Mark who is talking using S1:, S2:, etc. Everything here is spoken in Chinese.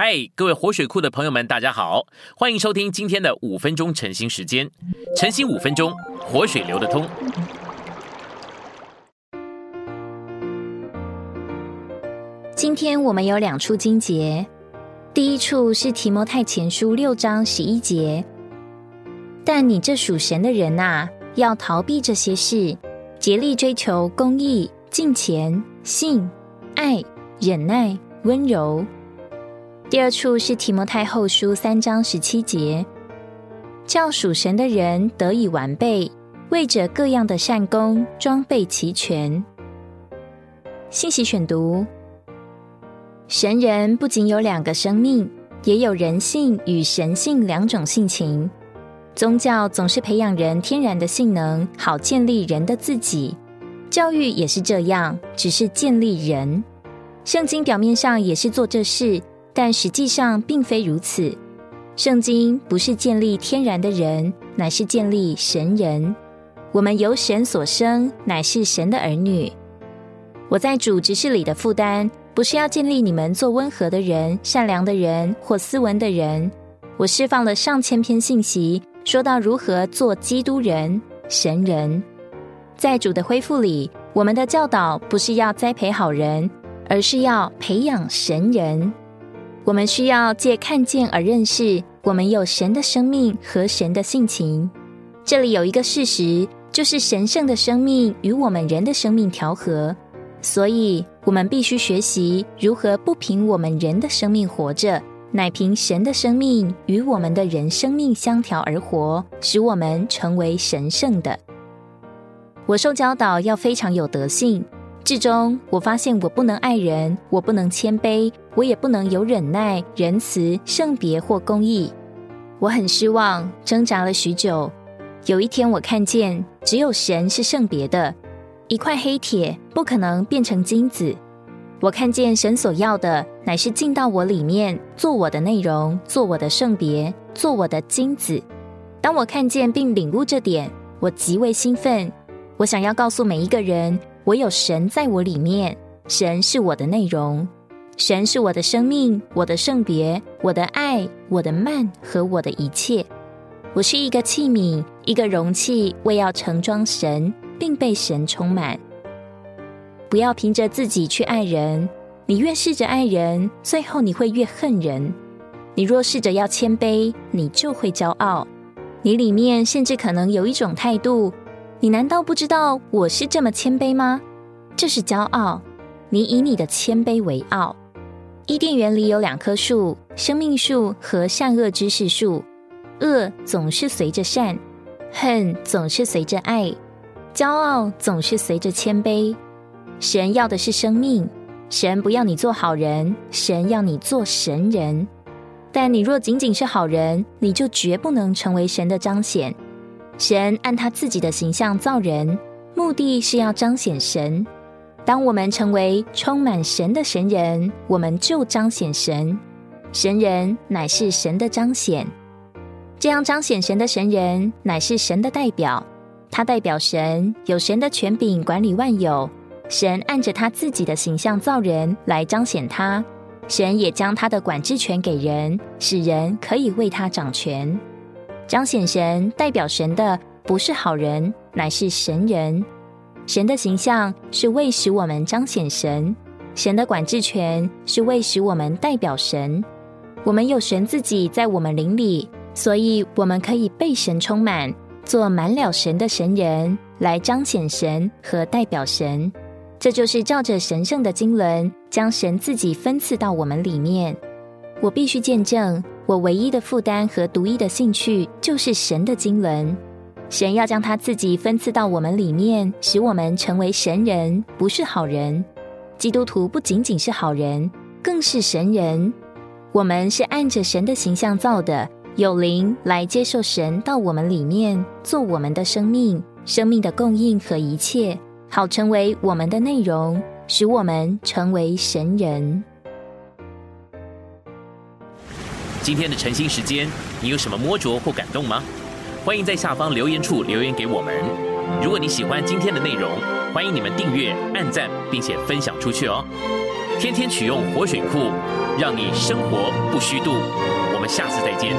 S1: 嗨，各位活水库的朋友们，大家好，欢迎收听今天的五分钟晨兴时间。晨兴五分钟，活水流得通。
S2: 今天我们有两处经节，第一处是提摩太前书六章十一节。但你这属神的人呐，要逃避这些事，竭力追求公义、敬虔、信、爱、忍耐、温柔。第二处是提摩太后书三章十七节，叫属神的人得以完备，为着各样的善功装备齐全。信息选读：神人不仅有两个生命，也有人性与神性两种性情。宗教总是培养人天然的性能，好建立人的自己；教育也是这样，只是建立人。圣经表面上也是做这事。但实际上并非如此。圣经不是建立天然的人，乃是建立神人。我们由神所生，乃是神的儿女。我在主执事里的负担，不是要建立你们做温和的人、善良的人或斯文的人。我释放了上千篇信息，说到如何做基督人、神人。在主的恢复里，我们的教导不是要栽培好人，而是要培养神人。我们需要借看见而认识，我们有神的生命和神的性情。这里有一个事实，就是神圣的生命与我们人的生命调和，所以我们必须学习如何不凭我们人的生命活着，乃凭神的生命与我们的人生命相调而活，使我们成为神圣的。我受教导要非常有德性。至终，我发现我不能爱人，我不能谦卑，我也不能有忍耐、仁慈、圣别或公义。我很失望，挣扎了许久。有一天，我看见只有神是圣别的，一块黑铁不可能变成金子。我看见神所要的乃是进到我里面，做我的内容，做我的圣别，做我的金子。当我看见并领悟这点，我极为兴奋。我想要告诉每一个人。我有神在我里面，神是我的内容，神是我的生命，我的圣别，我的爱，我的慢和我的一切。我是一个器皿，一个容器，为要盛装神，并被神充满。不要凭着自己去爱人，你越试着爱人，最后你会越恨人。你若试着要谦卑，你就会骄傲。你里面甚至可能有一种态度。你难道不知道我是这么谦卑吗？这是骄傲。你以你的谦卑为傲。伊甸园里有两棵树：生命树和善恶知识树。恶总是随着善，恨总是随着爱，骄傲总是随着谦卑。神要的是生命，神不要你做好人，神要你做神人。但你若仅仅是好人，你就绝不能成为神的彰显。神按他自己的形象造人，目的是要彰显神。当我们成为充满神的神人，我们就彰显神。神人乃是神的彰显，这样彰显神的神人乃是神的代表。他代表神，有神的权柄管理万有。神按着他自己的形象造人来彰显他，神也将他的管制权给人，使人可以为他掌权。彰显神、代表神的不是好人，乃是神人。神的形象是为使我们彰显神，神的管制权是为使我们代表神。我们有神自己在我们灵里，所以我们可以被神充满，做满了神的神人，来彰显神和代表神。这就是照着神圣的经纶，将神自己分赐到我们里面。我必须见证。我唯一的负担和独一的兴趣就是神的经纶。神要将他自己分赐到我们里面，使我们成为神人，不是好人。基督徒不仅仅是好人，更是神人。我们是按着神的形象造的，有灵来接受神到我们里面，做我们的生命、生命的供应和一切，好成为我们的内容，使我们成为神人。
S1: 今天的晨兴时间，你有什么摸着或感动吗？欢迎在下方留言处留言给我们。如果你喜欢今天的内容，欢迎你们订阅、按赞，并且分享出去哦。天天取用活水库，让你生活不虚度。我们下次再见。